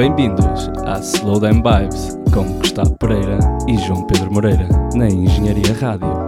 bem-vindos a Slow Down Vibes com Gustavo Pereira e João Pedro Moreira na Engenharia Rádio.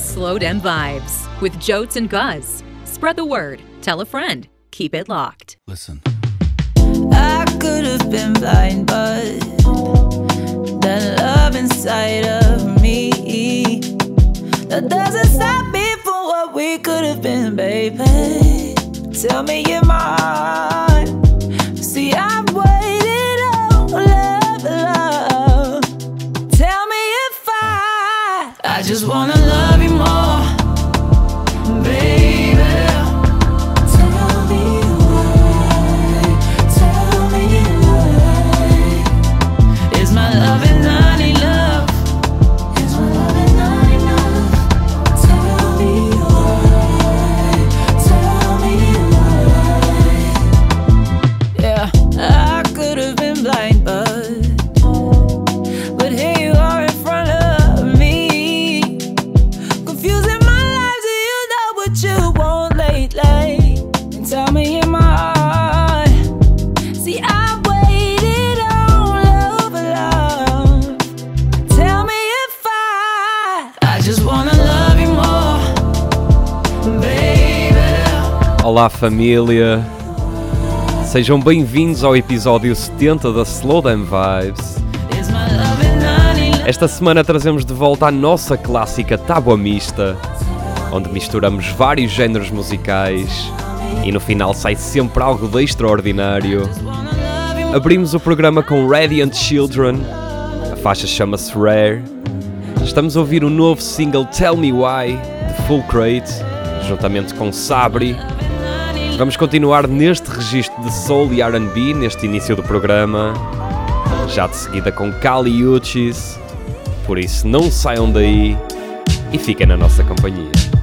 Slow Dem Vibes with Jotes and Guz. Spread the word, tell a friend, keep it locked. Listen. I could have been blind, but the love inside of me that doesn't stop me from what we could have been, baby. Tell me you're mine. See, I've waited on love, love. Tell me if I, I just wanna love. Olá família, sejam bem-vindos ao episódio 70 da Slow Down Vibes. Esta semana trazemos de volta a nossa clássica tábua mista, onde misturamos vários géneros musicais e no final sai sempre algo de extraordinário. Abrimos o programa com Radiant Children, a faixa chama-se Rare. Estamos a ouvir o novo single Tell Me Why de Full Crate, juntamente com Sabri Vamos continuar neste registro de soul e R&B neste início do programa, já de seguida com Kali Uchis, por isso não saiam daí e fiquem na nossa companhia.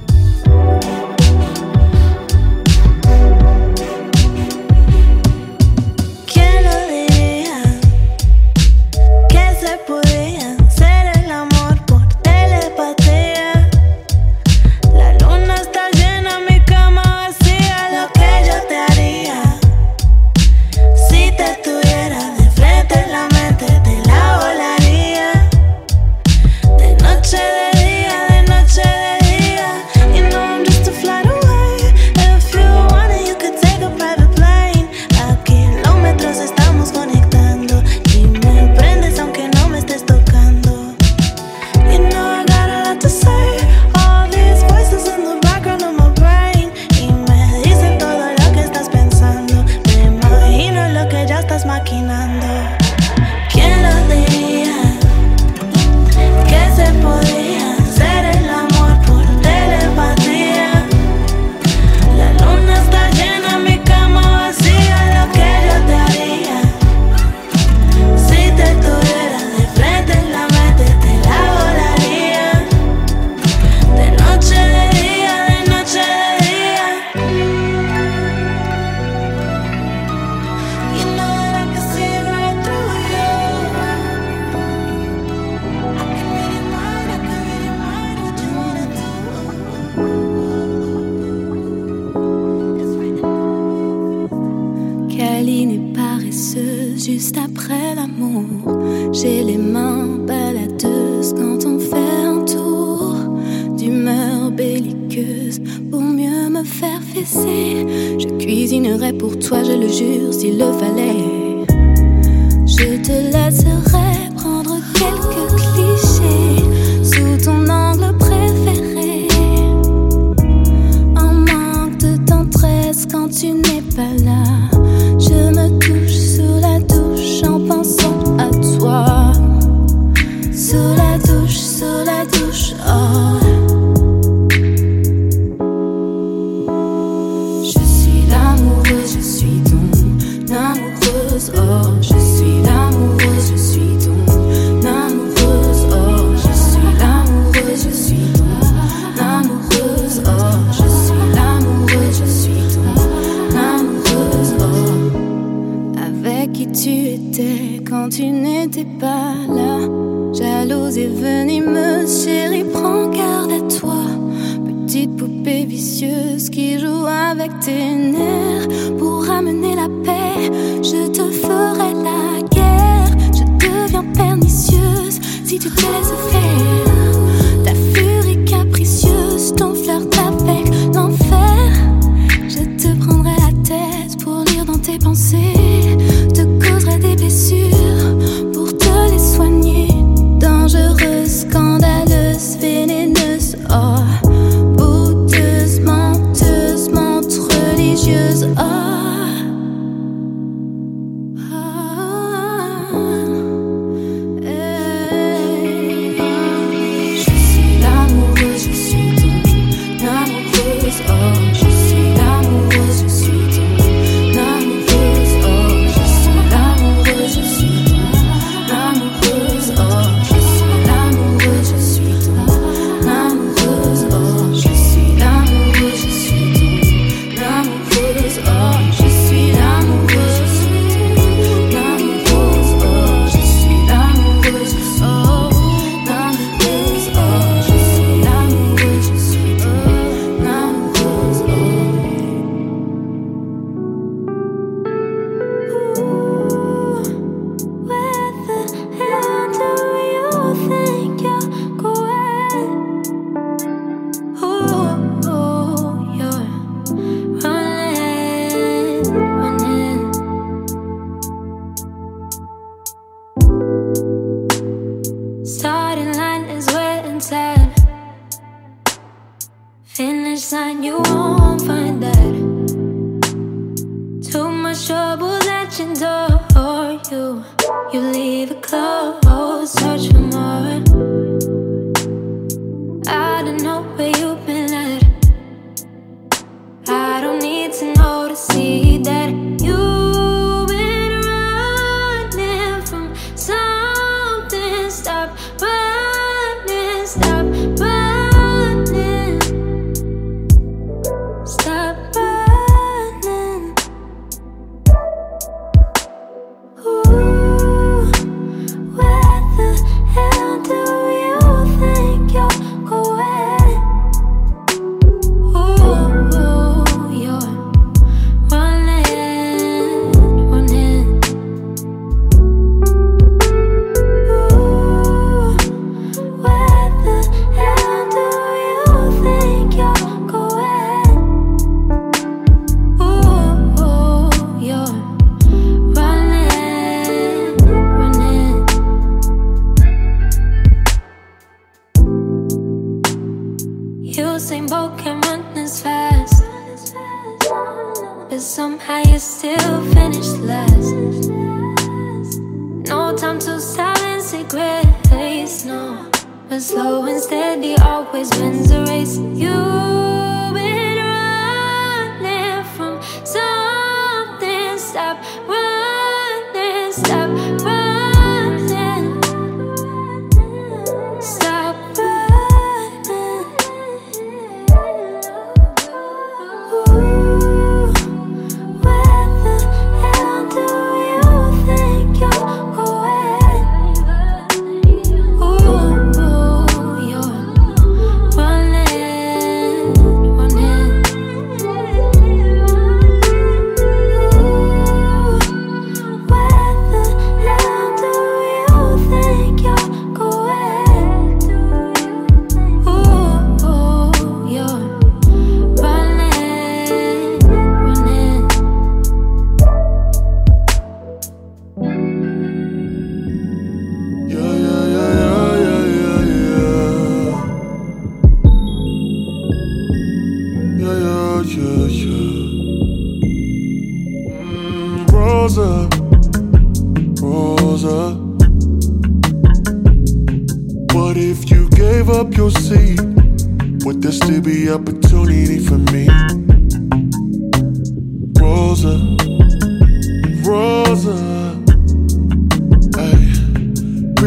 juste après l'amour. J'ai les mains baladeuses quand on fait un tour d'humeur belliqueuse pour mieux me faire fesser. Je cuisinerai pour toi, je le jure, s'il le fallait. Je te laisserai.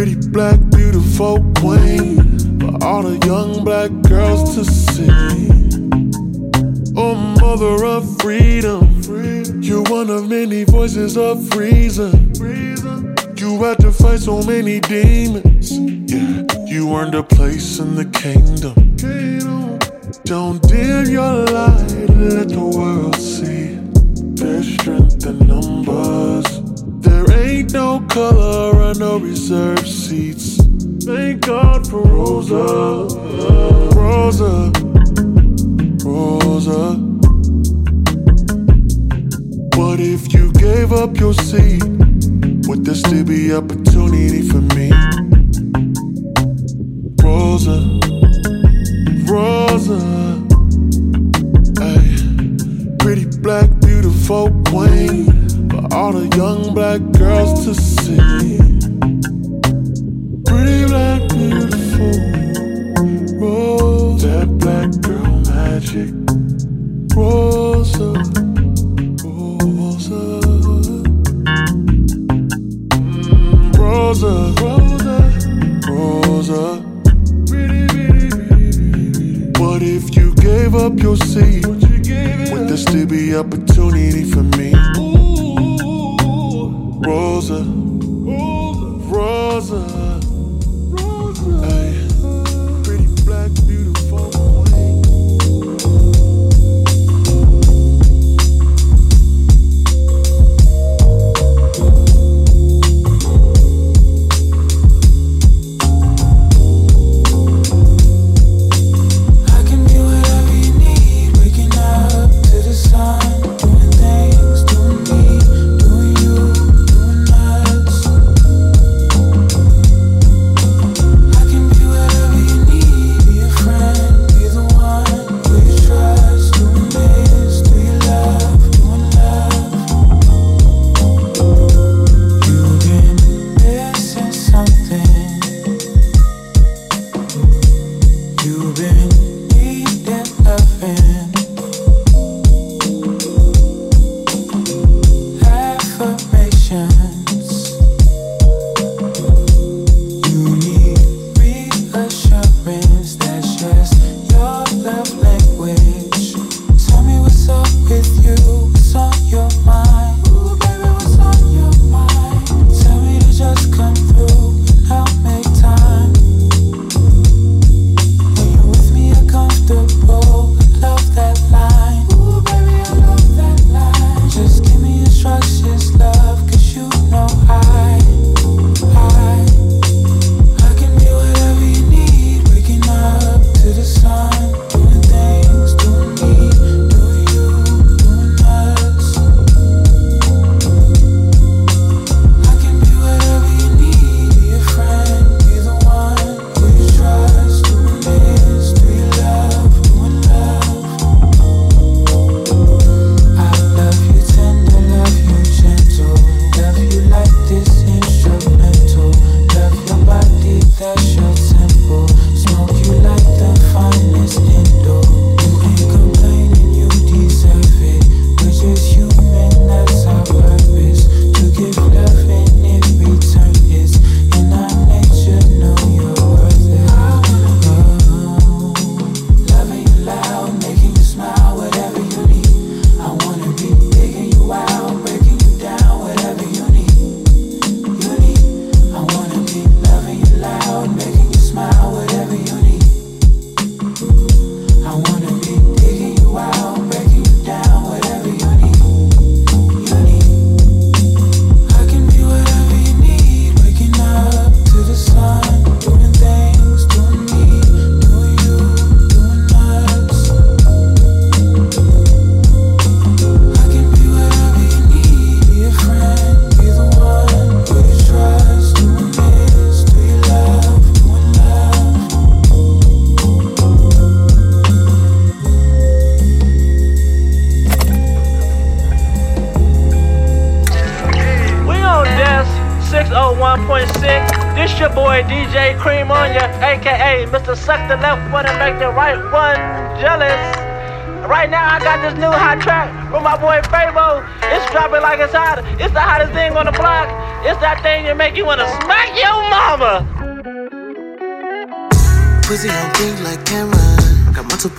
pretty black, beautiful queen for all the young black girls to see. Oh, mother of freedom, you're one of many voices of reason. You had to fight so many demons. Yeah, you earned a place in the kingdom. Don't dim your light, let the world see there's strength in numbers. No color and no reserved seats. Thank God for Rosa. Rosa. Rosa. What if you gave up your seat? Would there still be opportunity for me? Rosa. Rosa. Ay, pretty black, beautiful queen all the young black girls to see.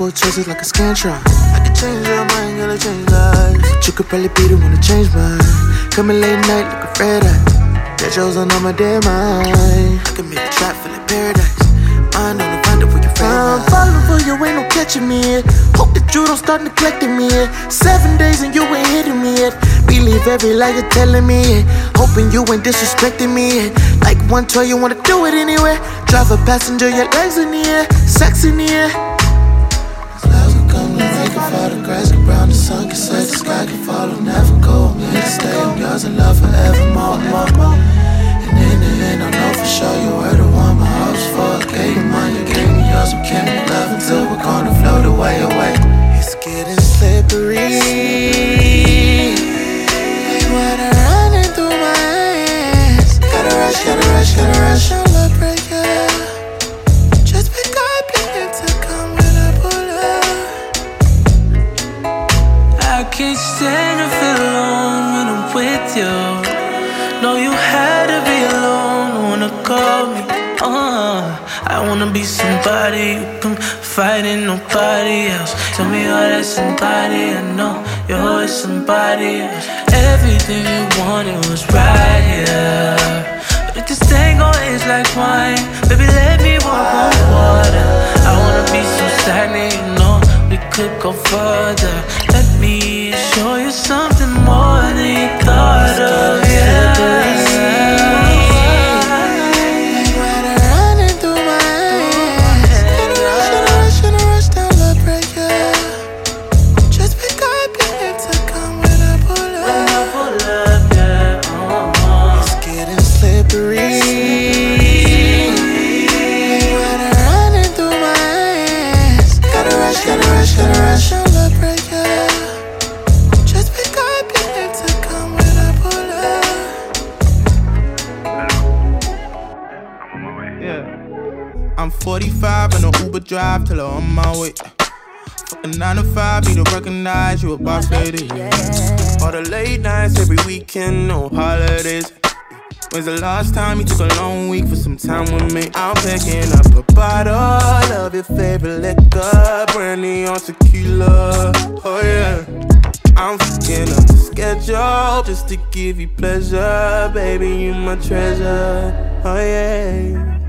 Multiple choices like a Scantron. I can change your mind, I change lives. But you could probably be the one to change mine. Coming late night like a red eye. That on my dead mind. I can make a trap feel like paradise. Mind on the find where you I'm falling for you, ain't no catching me. Hope that you don't start neglecting me. Seven days and you ain't hitting me yet. Believe every lie you're telling me. Hoping you ain't disrespecting me. Like one toy, you wanna do it anyway. Drive a passenger, your legs in the air, sex in the air. Fall, the grass can brown, the sun can set, the sky can follow, never go. I'm here to stay, I'm yours in love forevermore, more, more. And in the end, I know for sure you were the one my hopes for. Gave you mine, you gave me yours, we can't love until we're gonna float away, away. It's getting slippery. Me somebody I know. You're always somebody. Everything you wanted was right here. But this tango is like wine, baby, let me walk on water. I wanna be so stagnant, you know. We could go further. Let me show you something On my 9 to 5, need to recognize you a boss lady. All the late nights every weekend, no holidays. When's the last time you took a long week for some time with me? I'm picking up a bottle of your favorite liquor, brandy on tequila. Oh yeah. I'm fucking up the schedule just to give you pleasure, baby. You my treasure. Oh yeah.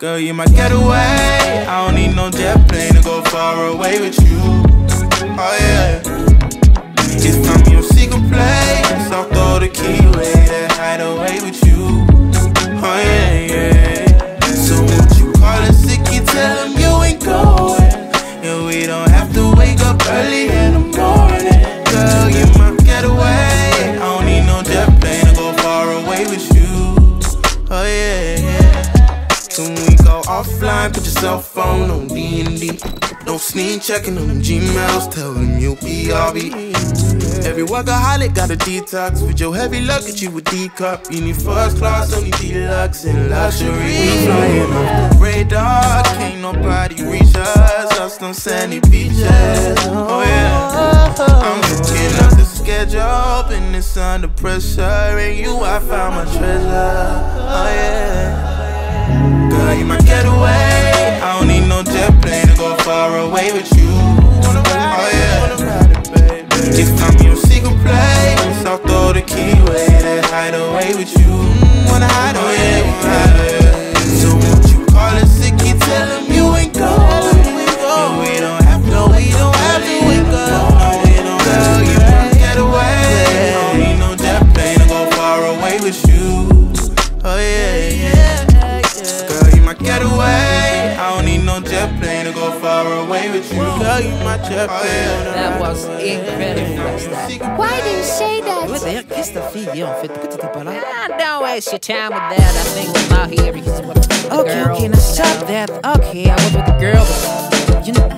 Girl, you my getaway. I don't need no jet plane to go far away with you. Oh yeah. Checking on them Gmails, tell them you'll be RB. Every workaholic got a detox. With your heavy luggage, you a D cup. You need first class, only deluxe and luxury. We flying off the radar, can't nobody reach us. Us on sandy beaches. Oh yeah, I'm looking up the schedule, and it's under pressure. And you, I found my treasure. Oh yeah. Girl, you my getaway. Plane to go far away with you. Oh yeah. If I'm your secret place, I'll throw the key away to hide away with you. Wanna hide away, wanna hide far away with you. Girl, you my jet plane. That was incredible. Why do you say that? Ouais, d'ailleurs, qu'est-ce que t'as fait hier en fait? Pourquoi t'étais pas là? Ah, don't waste your time with that. I think I'm out here because I'm with the Okay, girl. okay, now stop that. Okay, I was with the girl, but you know,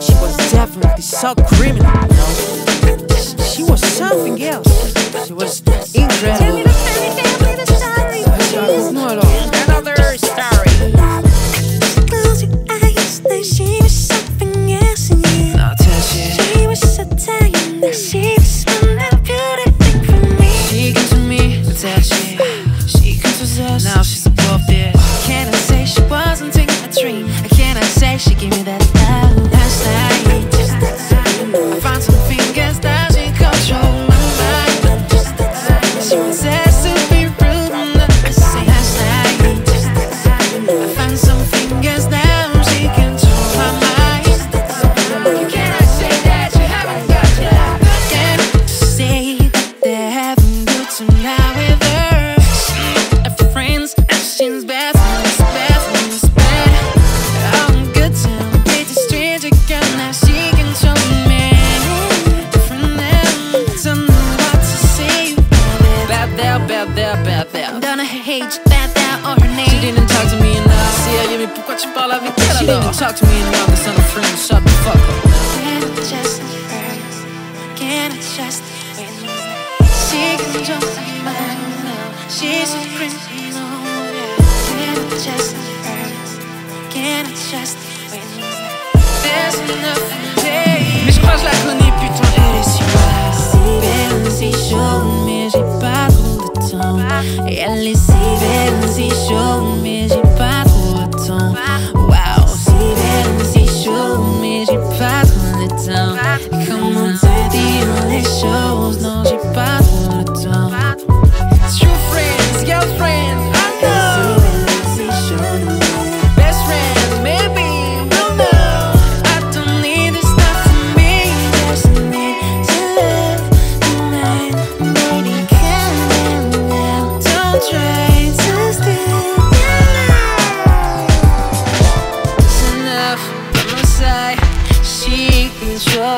she was definitely so criminal. You know, she was something else. She was incredible. Tell me the fairy tale, please. The there. she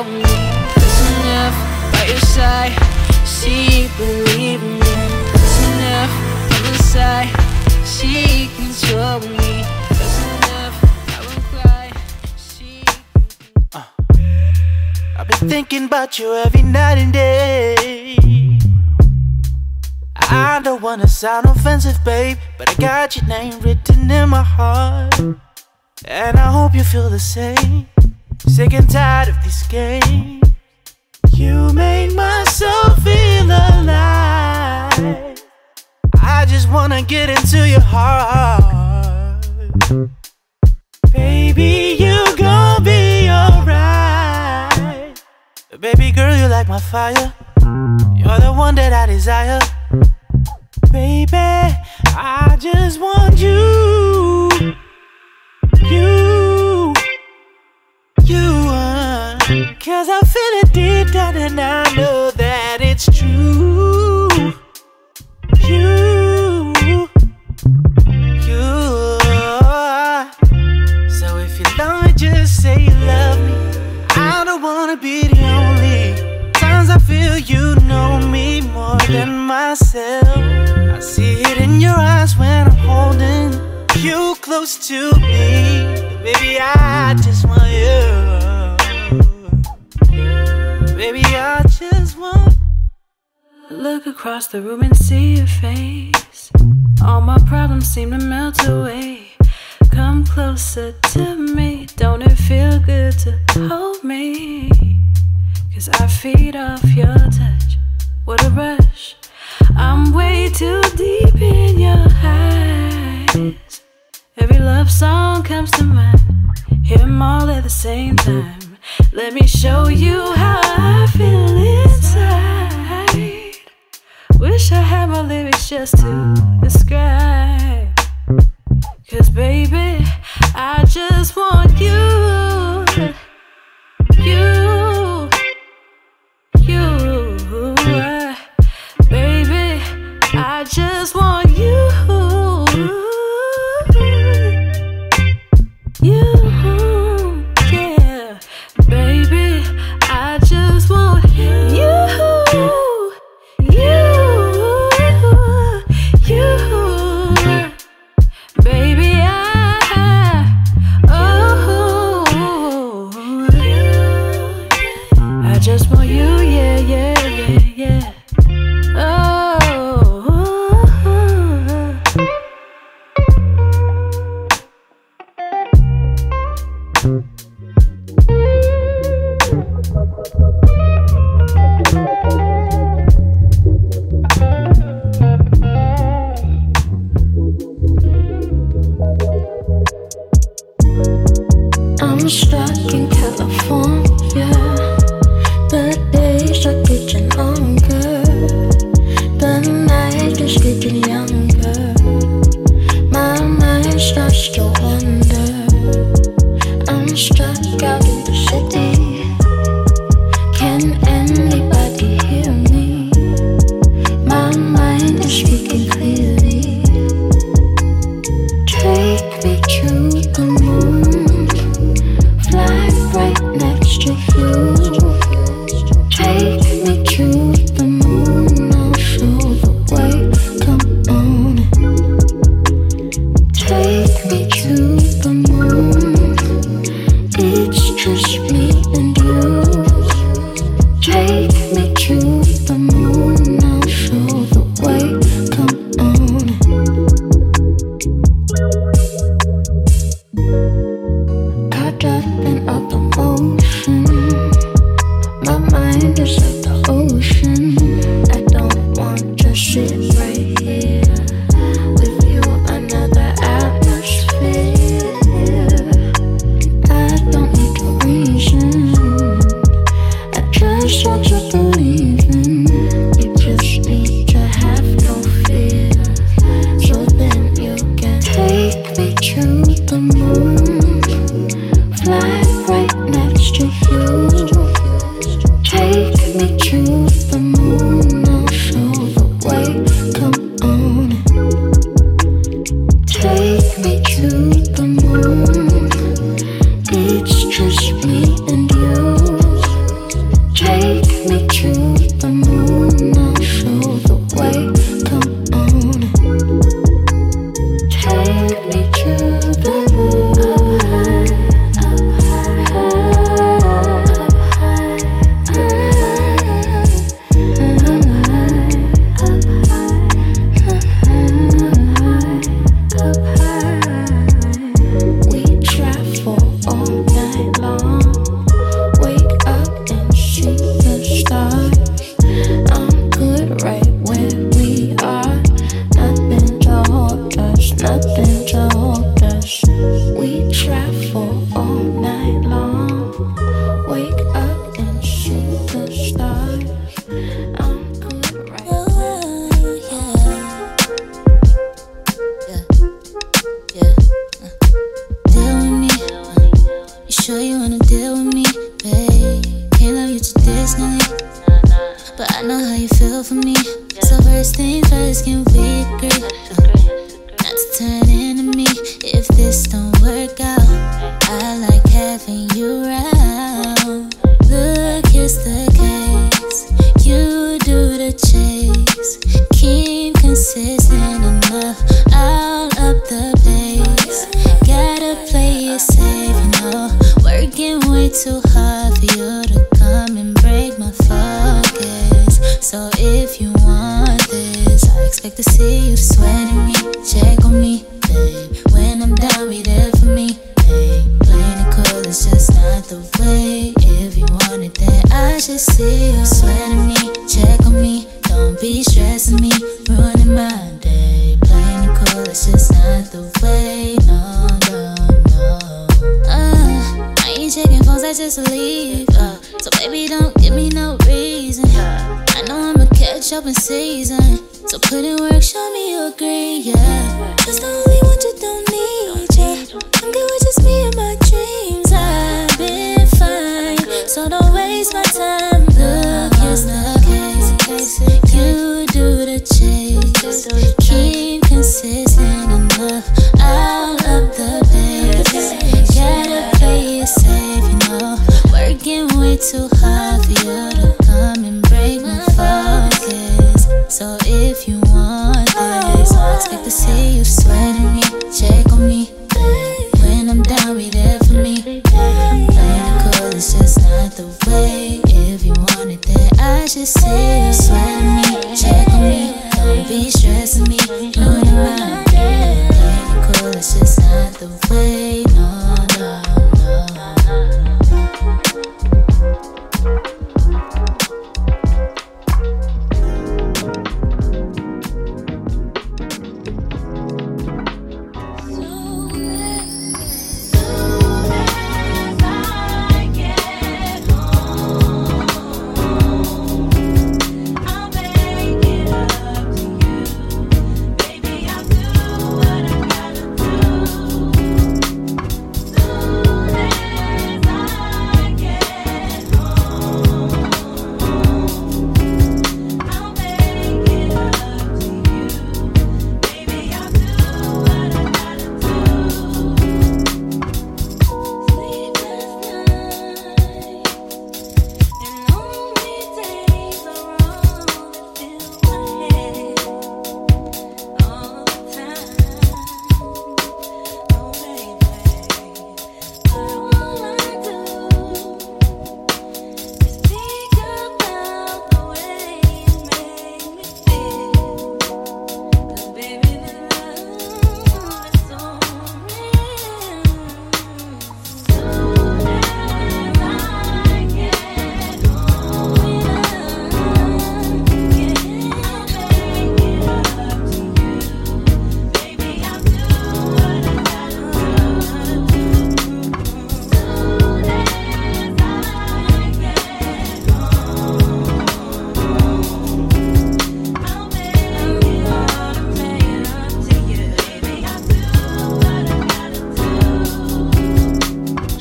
control me. It's enough by your side. She believe me. It's enough by my side. She control me. It's enough. I won't cry. She. I've been thinking about you every night and day. I don't wanna sound offensive, babe, but I got your name written in my heart. And I hope you feel the same. Sick and tired of this game. You make my soul feel alive. I just wanna get into your heart. Baby, you gon' be alright. Baby girl, you like my fire. You're the one that I desire. Baby, I just want you. You. Cause I feel it deep down and I know that it's true. You. You. So if you love me, just say you love me. I don't wanna be the only times I feel you know me more than myself. I see it in your eyes when I'm holding you close to me. Baby, I just want you. Baby, I just want. Look across the room and see your face. All my problems seem to melt away. Come closer to me. Don't it feel good to hold me? Cause I feed off your touch. What a rush. I'm way too deep in your eyes. Every love song comes to mind. Hear them all at the same time. Let me show you how feel inside. Wish I had my lyrics just to describe. Cause baby, I just want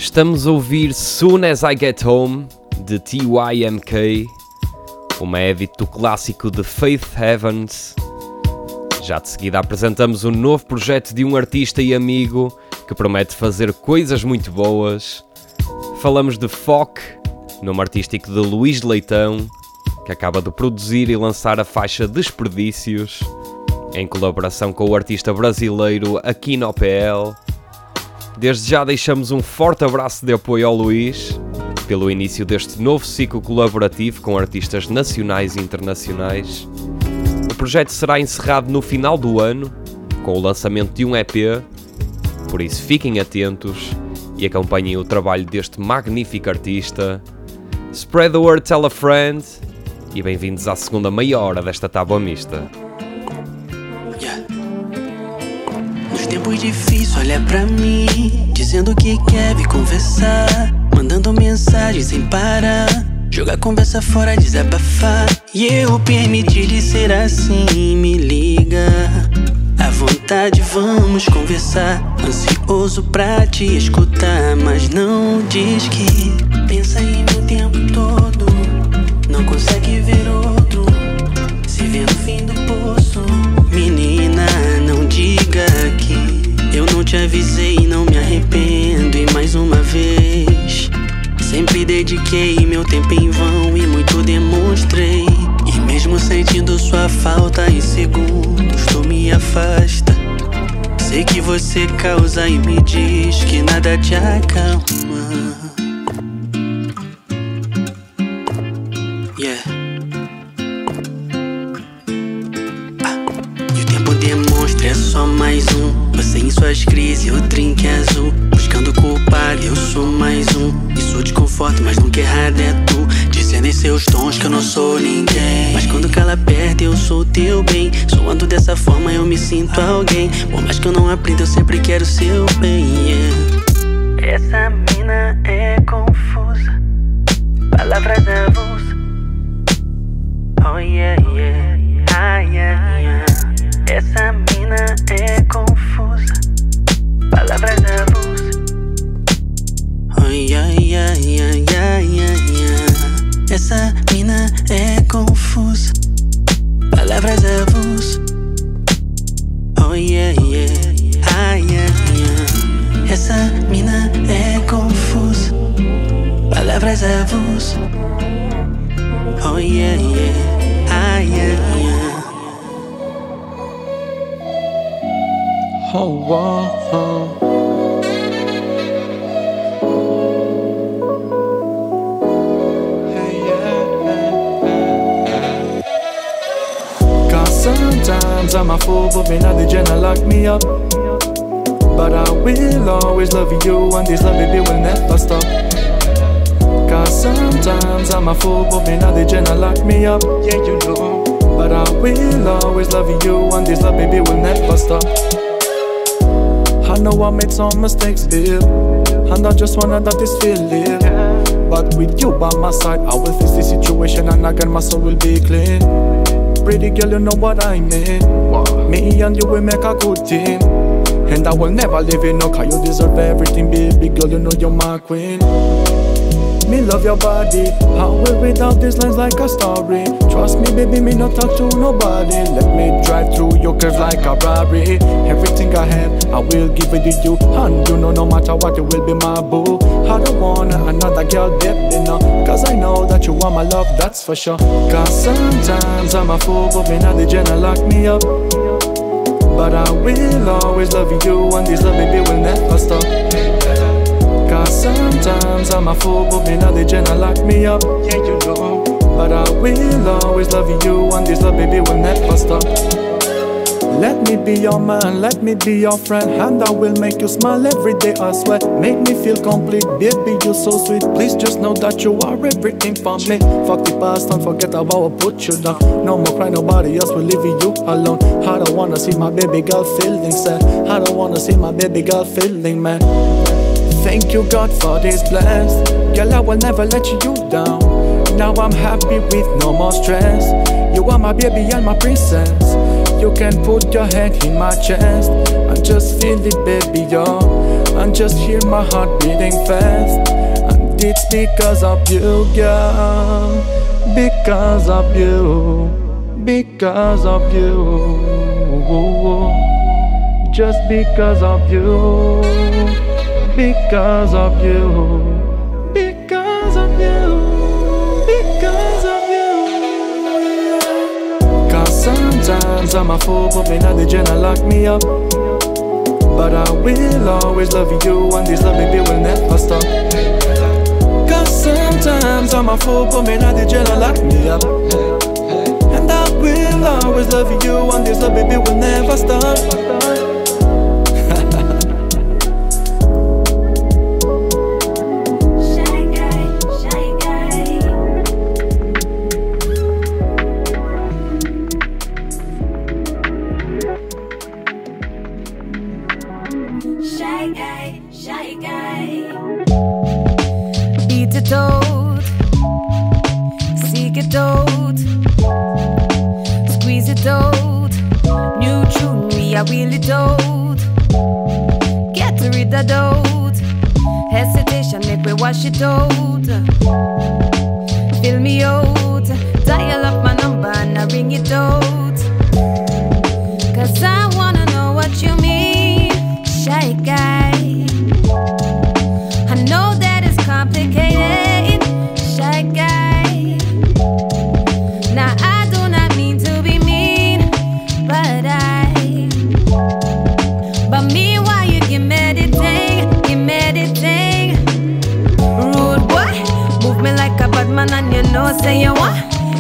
Estamos a ouvir Soon As I Get Home de TYMK, uma edit do clássico de Faith Heavens. Já de seguida apresentamos um novo projeto de um artista e amigo que promete fazer coisas muito boas. Falamos de Foc, nome artístico de Luís Leitão, que acaba de produzir e lançar a faixa Desperdícios, em colaboração com o artista brasileiro Aquino PL. Desde já deixamos um forte abraço de apoio ao Luís pelo início deste novo ciclo colaborativo com artistas nacionais e internacionais. O projeto será encerrado no final do ano com o lançamento de um EP, por isso fiquem atentos e acompanhem o trabalho deste magnífico artista. Spread the word, tell a friend e bem-vindos à segunda meia hora desta tábua mista. Tempos difíceis, olha pra mim, dizendo que quer vir conversar, mandando mensagem sem parar, jogar conversa fora, desabafar. E eu permiti lhe ser assim, me liga. À vontade, vamos conversar. Ansioso pra te escutar, mas não diz que pensa em mim o tempo todo. Não consegue ver outro. Se vê diga que eu não te avisei, não me arrependo. E mais uma vez, sempre dediquei meu tempo em vão e muito demonstrei. E mesmo sentindo sua falta em segundos, tu me afasta. Sei que você causa e me diz que nada te acalma. Suas crises, o drink azul. Buscando culpado, eu sou mais um. Isso te conforta, mas nunca errado é tu. Dizendo em seus tons que eu não sou ninguém. Mas quando cala perto, eu sou teu bem. Soando dessa forma, eu me sinto alguém. Por mais que eu não aprenda, eu sempre quero seu bem. Yeah. Essa mina é confusa. Palavras avulsas. Oh yeah, yeah. Ah, yeah, yeah. Essa mina é confusa. Palavras avulsas. Oh yeah, yeah, yeah, yeah, yeah, yeah. Essa mina é confusa. Palavras avulsas. Oh yeah, yeah. Ah, yeah, yeah. Essa mina é confusa. Palavras avulsas. Oh yeah, yeah. Ah, yeah, yeah. Oh, oh. Cause sometimes I'm a fool, but me not the general lock me up. But I will always love you, and this love baby will never stop. Cause sometimes I'm a fool, but me not the general lock me up. Yeah, you know. But I will always love you, and this love baby will never stop. I know I made some mistakes, babe. And I just wanna that this feeling. But with you by my side, I will face the situation and again my soul will be clean. Pretty girl, you know what I mean. Me and you will make a good team. And I will never leave you, no, cause you deserve everything, baby girl, you know you're my queen. Me love your body. How will read these lines like a story. Trust me, baby, me not talk to nobody. Let me drive through your curves like a Rari. Everything I have, I will give it to you. And you know, no matter what, you will be my boo. I don't want another girl, baby, no. Cause I know that you are my love, that's for sure. Cause sometimes I'm a fool, but me not the general lock me up. But I will always love you, and this love, baby, will never stop. Sometimes I'm a fool, but me not the general lock me up. Yeah, you know. But I will always love you, and this love, baby, will never stop. Let me be your man, let me be your friend, and I will make you smile every day. I swear, make me feel complete, baby. You're so sweet. Please just know that you are everything for me. Fuck the past and forget about what put you down. No more cry, nobody else will leave you alone. I don't wanna see my baby girl feeling sad. I don't wanna see my baby girl feeling mad. Thank you, God, for this bless. Girl, I will never let you down. Now I'm happy with no more stress. You are my baby and my princess. You can put your head in my chest and just feel it, baby, yo. And just hear my heart beating fast. And it's because of you, girl. Because of you. Because of you. Just because of you because of you, because of you, because of you. Cause sometimes I'm a fool, but me not the general lock me up. But I will always love you, and this love, baby, will never stop. Cause sometimes I'm a fool, but me not the general lock me up. And I will always love you, and this love, baby, will never stop. Seek it out, squeeze it out. New tune, we are it out. Get rid of doubt, hesitation, make we wash it out. Fill me out, dial up my number and I ring it out.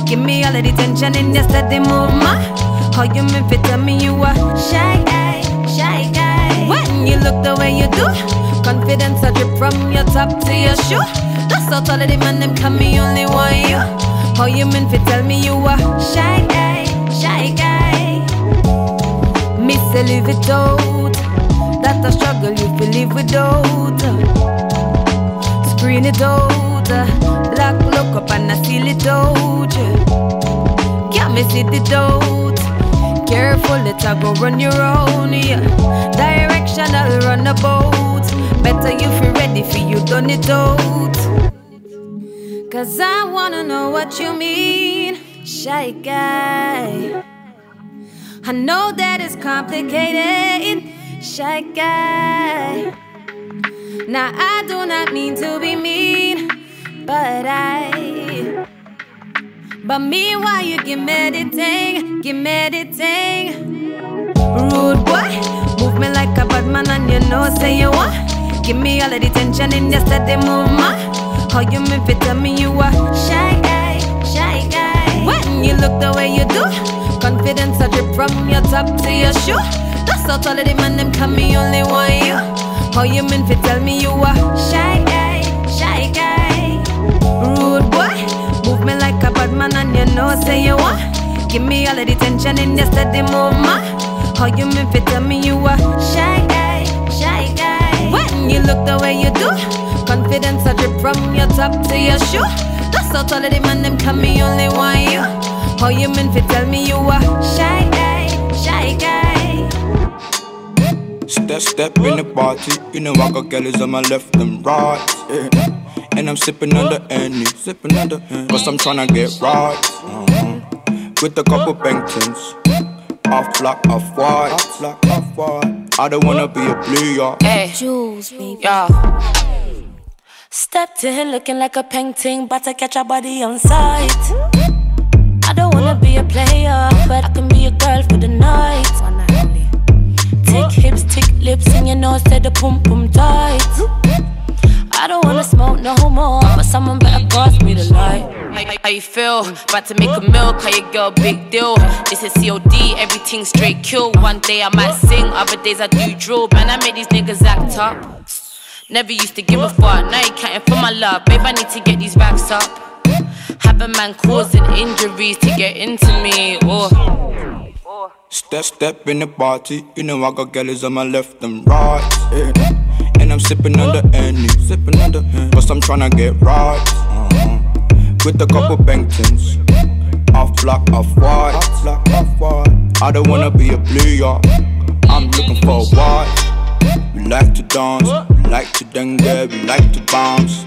Give me all of the tension in your steady movement. How you mean fit tell me you a shy guy, shy guy? When you look the way you do, confidence I drip from your top to your shoe. That's all all of the man them come me only want you. How you mean fit tell me you a shy guy, shy guy? Me say live it out. That a struggle you feel live without. Screen it out. Black look up and I see it out. Can't miss it the doubt. Careful, it a go run your own. Yeah. Directional runabout. Better you feel ready for you done it out. Cause I wanna know what you mean, shy guy. I know that it's complicated, shy guy. Now I do not mean to be mean, but I. But me, why you give me the thing, give me the thing. Rude boy, move me like a bad man, and you know say you want. Give me all of the tension in your steady movement. How you mean fit tell me you a shy guy, shy guy? When you look the way you do, confidence I drip from your top to your shoe. That's all all of the man them come me only want you. How you mean fit tell me you a shy guy, move me like a bad man and you know say you want. Give me all of the tension in your steady movement. How you mean fit tell me you a shy guy, shy guy? When you look the way you do, confidence I drip from your top to your shoe. That's all all of the man them come me only want you. How you mean fit tell me you a shy guy, shy guy? Step, step in the party. You know I got girls on my left and right. yeah. And I'm sipping on the any, sipping on the Cause I'm tryna get right. uh-huh. With a couple Bengtons. Off black, off white. Off black, off white. I don't wanna be a blue yard. Hey, Juls, baby. Yo. Stepped in looking like a painting, but I catch a body on sight. I don't wanna be a player, but I can be a girl for the night. Tick hips, tick lips, and your nose said the pum pum tight. I don't wanna smoke no more, but someone better pass me the light. How, how you feel? About to make a meal, call your girl big deal. This is COD, everything straight kill. One day I might sing, other days I do drill. Man, I make these niggas act up. Never used to give a fuck, now you counting for my love. Babe, I need to get these racks up. Have a man causing injuries to get into me. Oh. Step, step in the party. You know I got girls on my left and right. yeah. And I'm sipping on the any, sipping on the Cause I'm tryna get right. uh-huh. With a couple Bengtons. Off black, off white. Off black, off white. I don't wanna be a yard. I'm looking for a white. We like to dance, we like to dengue, we like to bounce.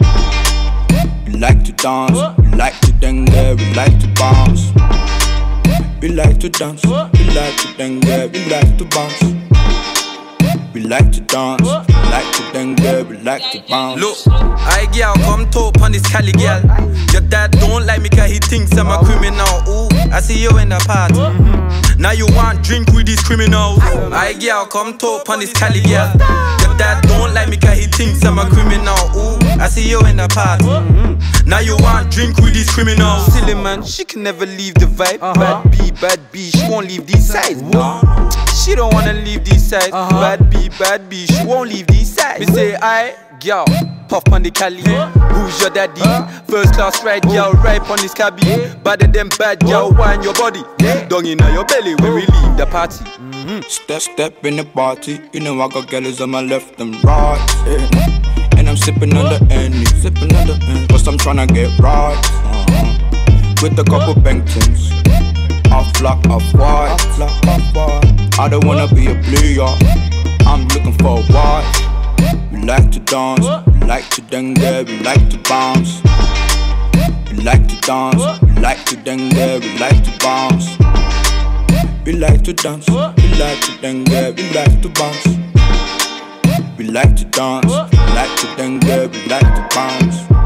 We like to dance, we like to dengue, we like to bounce. We like to dance, we like to dengue, we like to bounce. We like to dance, like to dengue, we like to bounce. Look, I girl, come talk on this Cali girl. Your dad don't like me cause he thinks I'm a criminal. Ooh, I see you in the party. Mm-hmm. Now you want drink with these criminals. I girl, come talk on this Cali girl. Your dad don't like me cause he thinks I'm a criminal. Ooh, I see you in the party. Now you want drink with these criminals. Silly man, she can never leave the vibe. Uh-huh. Bad B, bad B, she won't leave these sides. No, uh-huh. she don't wanna leave these sides. Uh-huh. Bad B, bad B, she won't leave these sides. Me say, I, girl, puff on the Cali. Who's your daddy? First class ride, girl, right on this cabby. Better than bad, girl, wine your body. Dung in your belly when we leave the party. Step, step in the party. You know I got girls on my left and right. And I'm sipping on the any, sipping on the Cause I'm tryna get right. uh-huh. With a couple Bengtons. Off black, off white. I don't wanna be a yard. I'm looking for a white. We like to dance, we like to dengue, we like to bounce. We like to dance, we like to dengue, we like to bounce. We like to dance, we like to dengue, we like to bounce. We like to dance, we like to dengue, we like to bounce.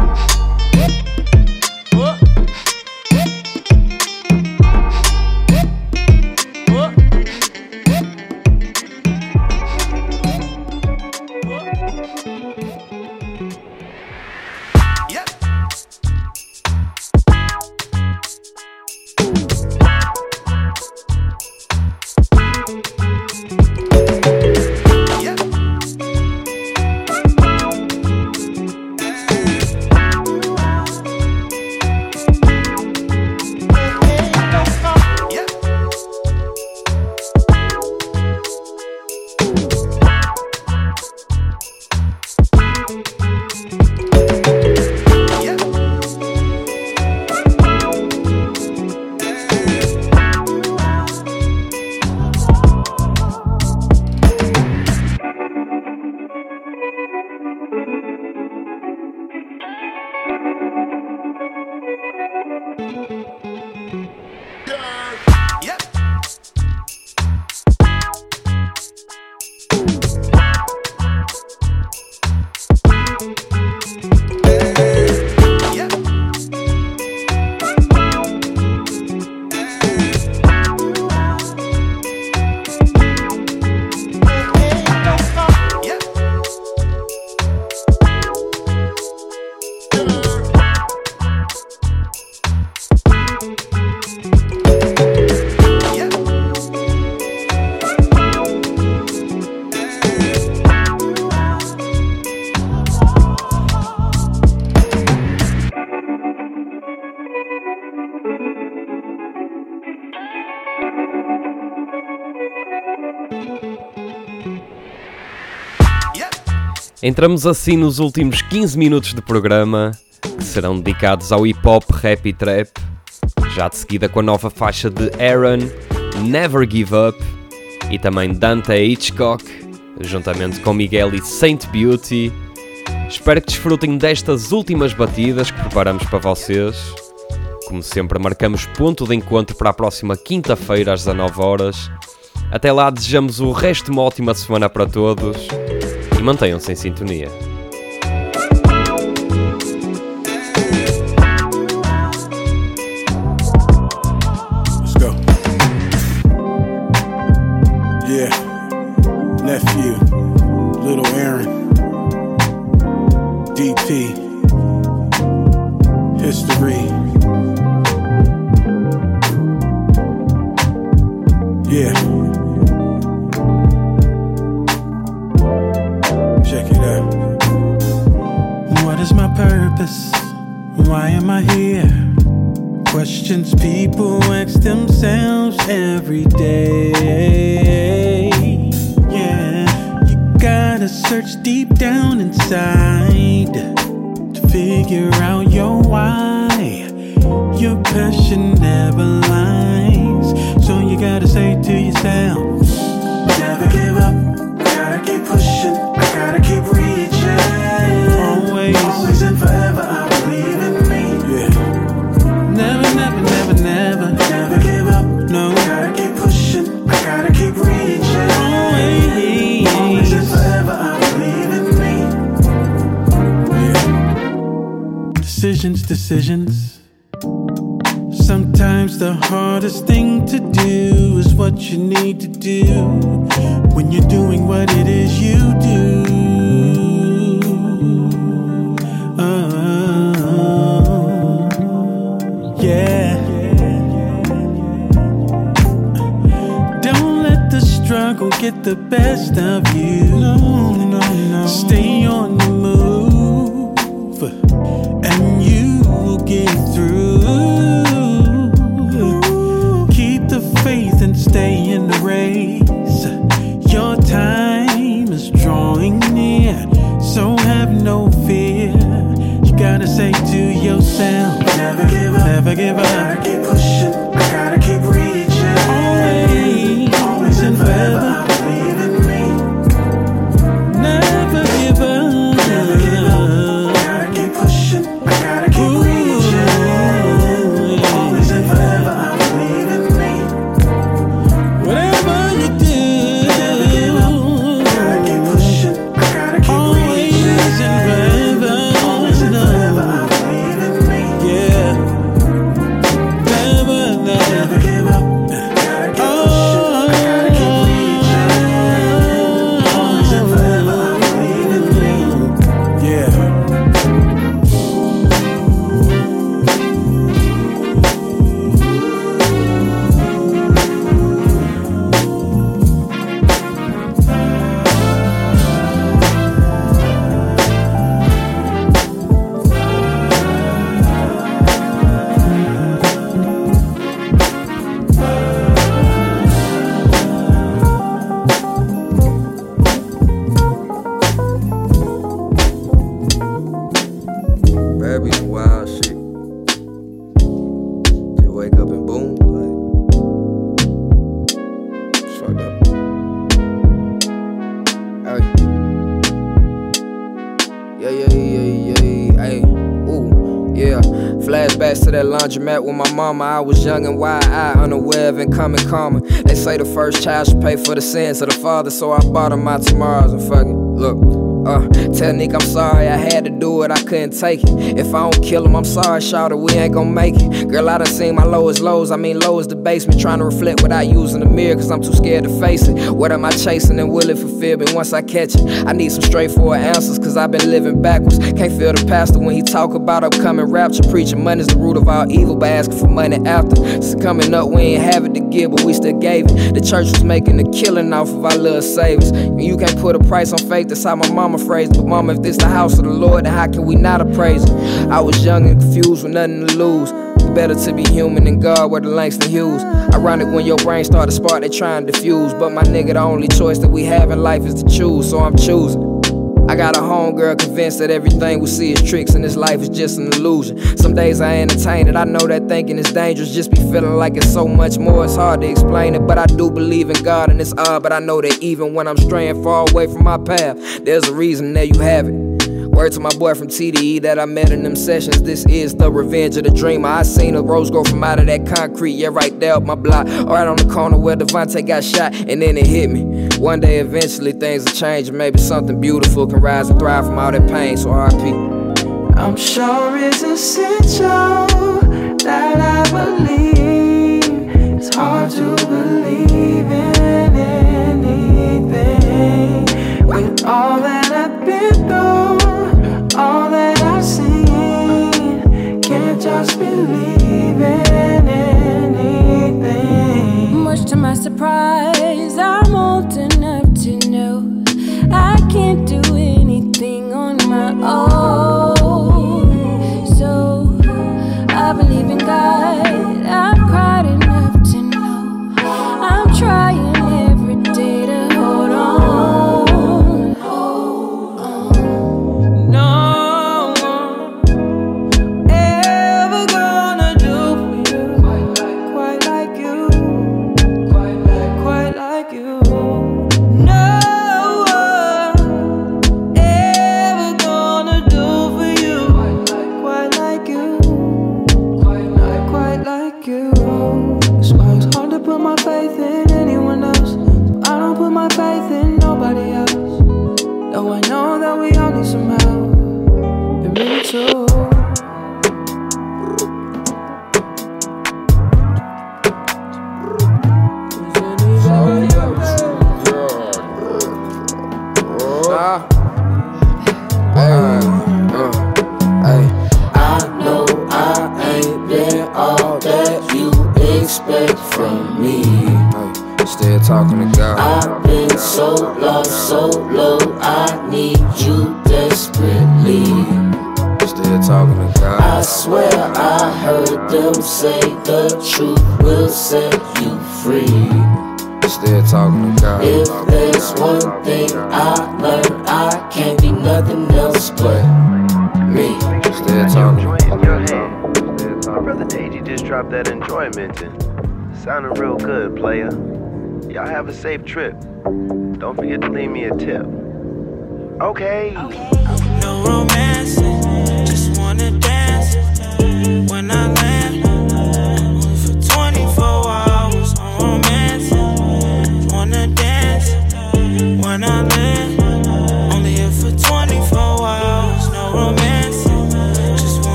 Entramos assim nos últimos 15 minutos de programa, que serão dedicados ao hip hop, rap e trap. Já de seguida com a nova faixa de Aaron, Never Give Up, e também Dante Hitchcock, juntamente com Miguel e Saint Beauty. Espero que desfrutem destas últimas batidas que preparamos para vocês. Como sempre, marcamos ponto de encontro para a próxima quinta-feira às 19 horas. Até lá, desejamos o resto de uma ótima semana para todos e mantenham-se em sintonia. My mama. I was young and wide-eyed, unaware of incoming karma. They say the first child should pay for the sins of the father, so I bought him my tomorrows and fuck it. Look. Uh, tell Nick I'm sorry, I had to do it, I couldn't take it. If I don't kill him, I'm sorry, shouted, we ain't gon' make it. Girl, I done seen my lowest lows, I mean low the basement, trying to reflect without using the mirror, cause I'm too scared to face it. What am I chasing and will it fulfill me once I catch it? I need some straightforward answers, cause I've been living backwards. Can't feel the pastor when he talk about upcoming rapture, preaching money's the root of all evil, but asking for money after. Since coming up, we ain't have it to give, but we still gave it. The church was making a killing off of our little savings. And you can't put a price on faith, that's how my mama phrased it. But mama, if this the house of the Lord, then how can we not appraise it? I was young and confused with nothing to lose. Better to be human than God, where the Langston Hughes. Ironic when your brain start to spark, they try and diffuse. But my nigga, the only choice that we have in life is to choose, so I'm choosing. I got a homegirl convinced that everything we see is tricks and this life is just an illusion. Some days I entertain it, I know that thinking is dangerous, just be feeling like it's so much more. It's hard to explain it, but I do believe in God and it's odd, but I know that even when I'm straying far away from my path, there's a reason there you have it. Word to my boy from TDE that I met in them sessions. This is the revenge of the dreamer. I seen a rose grow from out of that concrete, yeah, right there up my block. Right on the corner where Devontae got shot, and then it hit me. One day, eventually, things will change, and maybe something beautiful can rise and thrive from all that pain. So RP. I'm sure it's essential that I believe. It's hard to believe in anything with all that I've been through just believe in anything. Much to my surprise, I'm old enough to know I can't do anything on my own. Safe trip. Don't forget to leave me a tip. Okay. No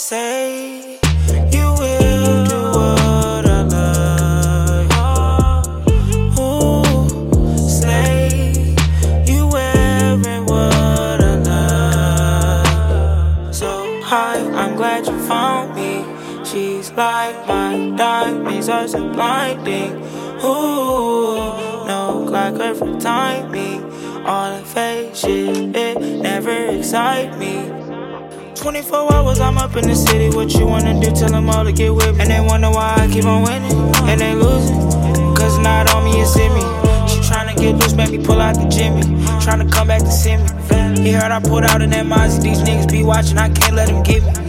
say you will do what I like. Ooh, slay you wearing what I like. So hi, I'm glad you found me. She's like my diamonds are so blinding. Ooh, no clock her for timing. All the fake shit, it never excite me. 24 hours, I'm up in the city. What you wanna do? Tell them all to get with me. And they wonder why I keep on winning. And they losing. Cause not on me, it's in me. She tryna get loose, make me pull out the Jimmy. Tryna come back to see me. He heard I pulled out in that Mazda. These niggas be watching, I can't let them get me.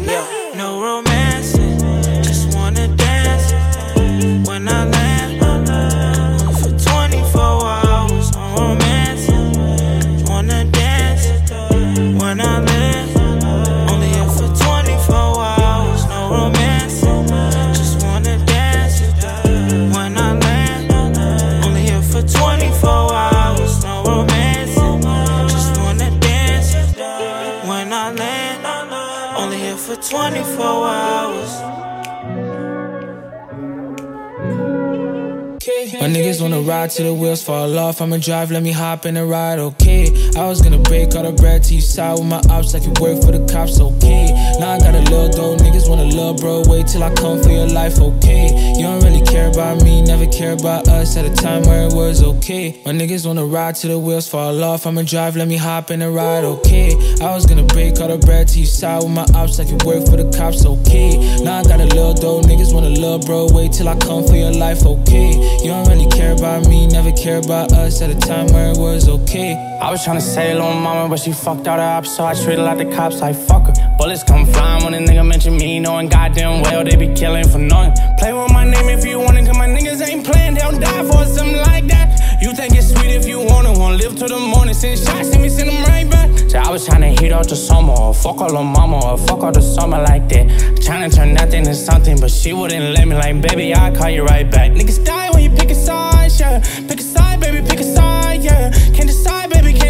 Niggas wanna ride till the wheels fall off. I'ma drive, let me hop in the ride, okay. I was gonna break all the bread to you side with my ops like you work for the cops, okay. Now I got a little though, niggas wanna love, bro. Wait till I come for your life, okay. You don't really care about me, never care about us at a time where it was okay. My niggas wanna ride till the wheels fall off. I'ma drive, let me hop in the ride, okay. I was gonna break all the bread to you side with my ops like you work for the cops, okay. Now I got a little though, niggas wanna love, bro. Wait till I come for your life, okay. You don't really care about me, never care about us at a time where it was okay. I was tryna say little mama, but she fucked all the ops, so I treated like the cops like fuck her. Bullets come flying when a nigga mention me, knowing goddamn well they be killing for nothing. Play with my name if you want it, cause my niggas ain't playing, they don't die for something like that. You think it's sweet if you wanna live till the morning, send shots, send me, send them right back. So I was trying to hit out the summer, or fuck all the mama, or fuck all the summer like that. Trying to turn nothing into something, but she wouldn't let me, like, baby, I'll call you right back. Niggas die when you pick a side, yeah. Pick a side, baby, pick a side, yeah. Can't decide,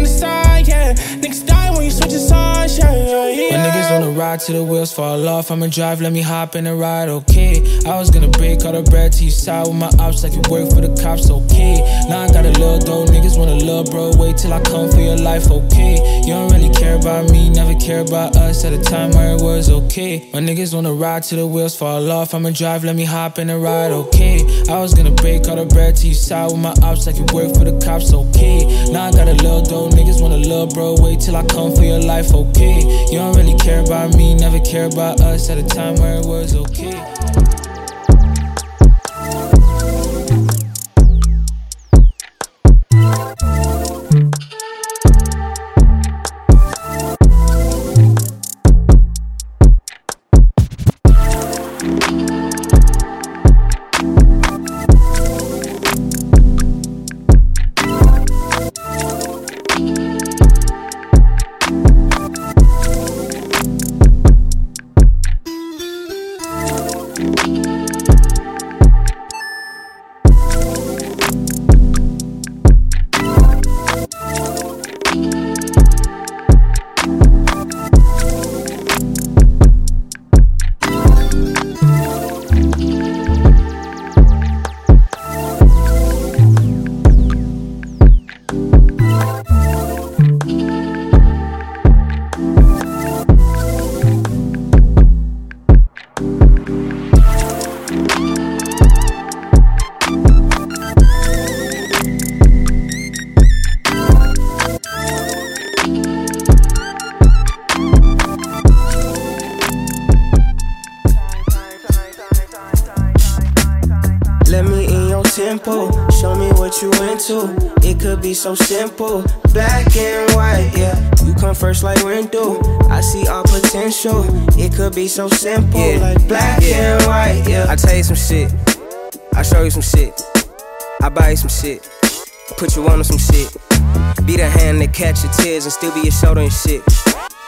decide, yeah. Niggas die when you switch sides, yeah, yeah, yeah. My niggas wanna ride till the wheels fall off. I'ma drive, let me hop in the ride, okay. I was gonna break all the bread to you side with my ops like you work for the cops, okay. Now I got a little dough, niggas wanna love, bro. Wait till I come for your life, okay. You don't really care about me, never care about us at a time where it was okay. My niggas wanna ride till the wheels fall off. I'ma drive, let me hop in the ride, okay. I was gonna break all the bread to you side with my ops like you work for the cops, okay. Now I got a little dough, niggas wanna love, little bro. Wait till I come for your life, okay. You don't really care about me, never care about us at a time where it was okay. Be so simple, black and white, yeah. You come first like window. I see all potential. It could be so simple, like black and white, yeah. I tell you some shit. I show you some shit. I buy you some shit. Put you on some shit. Be the hand that catch your tears and still be your shoulder and shit.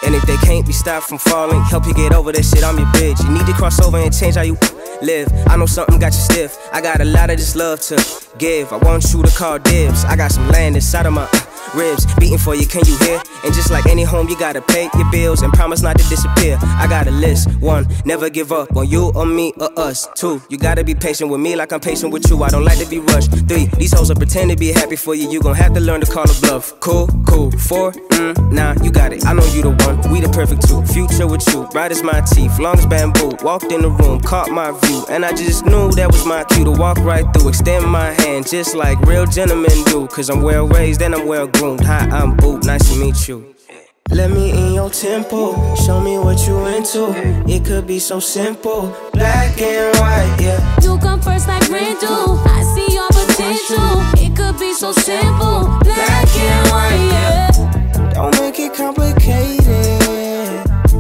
And if they can't be stopped from falling, help you get over that shit, I'm your bitch. You need to cross over and change how you live. I know something got you stiff. I got a lot of this love to give. I want you to call dibs. I got some land inside of my ribs beating for you, can you hear? And just like any home, you gotta pay your bills and promise not to disappear. I got a list. One, never give up on you or me or us. Two, you gotta be patient with me like I'm patient with you. I don't like to be rushed. Three, these hoes will pretend to be happy for you. You gon' have to learn to call a bluff. Cool, cool. Four, mm, nah, you got it. I know you the one. We the perfect two. Future with you, bright as my teeth, long as bamboo. Walked in the room, caught my view, and I just knew that was my cue to walk right through. Extend my hand, just like real gentlemen do. Cause I'm well raised and I'm well groomed. Hi, I'm Boot, nice to meet you. Let me in your tempo, show me what you into. It could be so simple, black and white, yeah. You come first like do. I see your potential. It could be so simple, black and white, yeah. Don't make it complicated.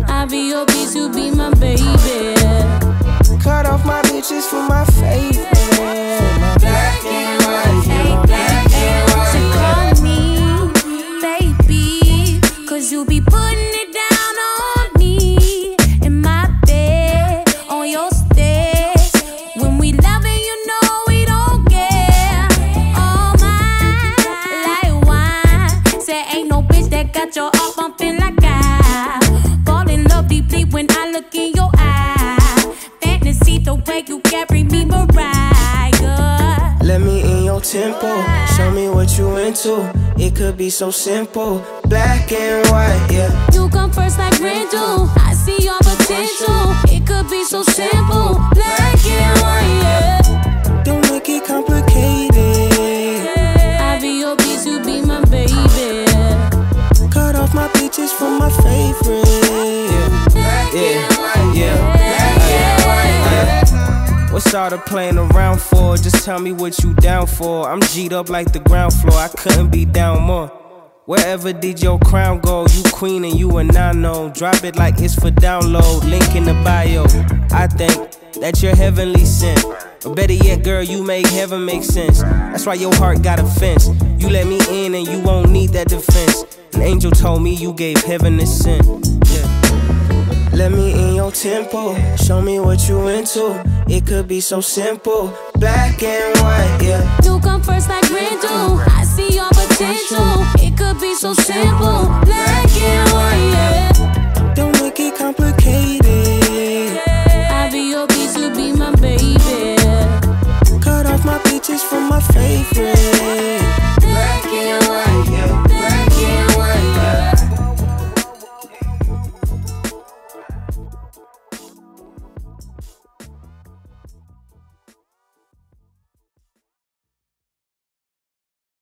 I be your beast, you be my baby. Bitches for my favorite. Black and white, yeah. Black and white. So call me, baby. Cause you be putting so simple. Black and white, yeah. You come first like rain do. I see your potential. It could be so simple. Black and white, yeah. Don't make it complicated. I be your piece, you be my baby. Cut off my pictures from my favorite. Yeah, yeah, yeah. yeah. What's all the playing around for? Just tell me what you down for. I'm G'd up like the ground floor. I couldn't be down more. Wherever did your crown go? You queen and you a nano. Drop it like it's for download. Link in the bio. I think that you're heavenly sent. Or better yet, girl, you make heaven make sense. That's why your heart got a fence. You let me in and you won't need that defense. An angel told me you gave heaven a scent. Let me in your tempo. Show me what you into. It could be so simple. Black and white, yeah. You come first like Randall. I see your potential. It could be so simple. Black and white, yeah. Don't make it complicated. I'll be your bitch, to be my baby. Cut off my bitches from my favorite. Black and white.